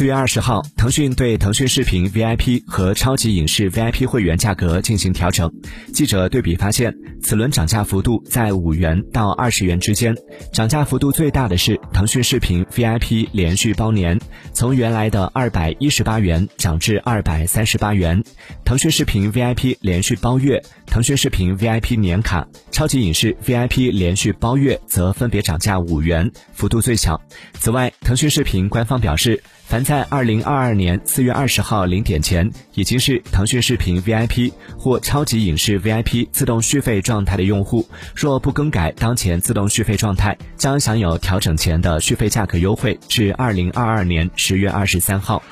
四月二十号，腾讯对腾讯视频 VIP 和超级影视 VIP 会员价格进行调整。记者对比发现，此轮涨价幅度在五元到二十元之间，涨价幅度最大的是腾讯视频 VIP 连续包年，从原来的二百一十八元涨至二百三十八元；腾讯视频 VIP 连续包月、腾讯视频 VIP 年卡、超级影视 VIP 连续包月则分别涨价五元，幅度最小。此外，腾讯视频官方表示。凡在二零二二年四月二十号零点前已经是腾讯视频 VIP 或超级影视 VIP 自动续费状态的用户，若不更改当前自动续费状态，将享有调整前的续费价格优惠至二零二二年十月二十三号。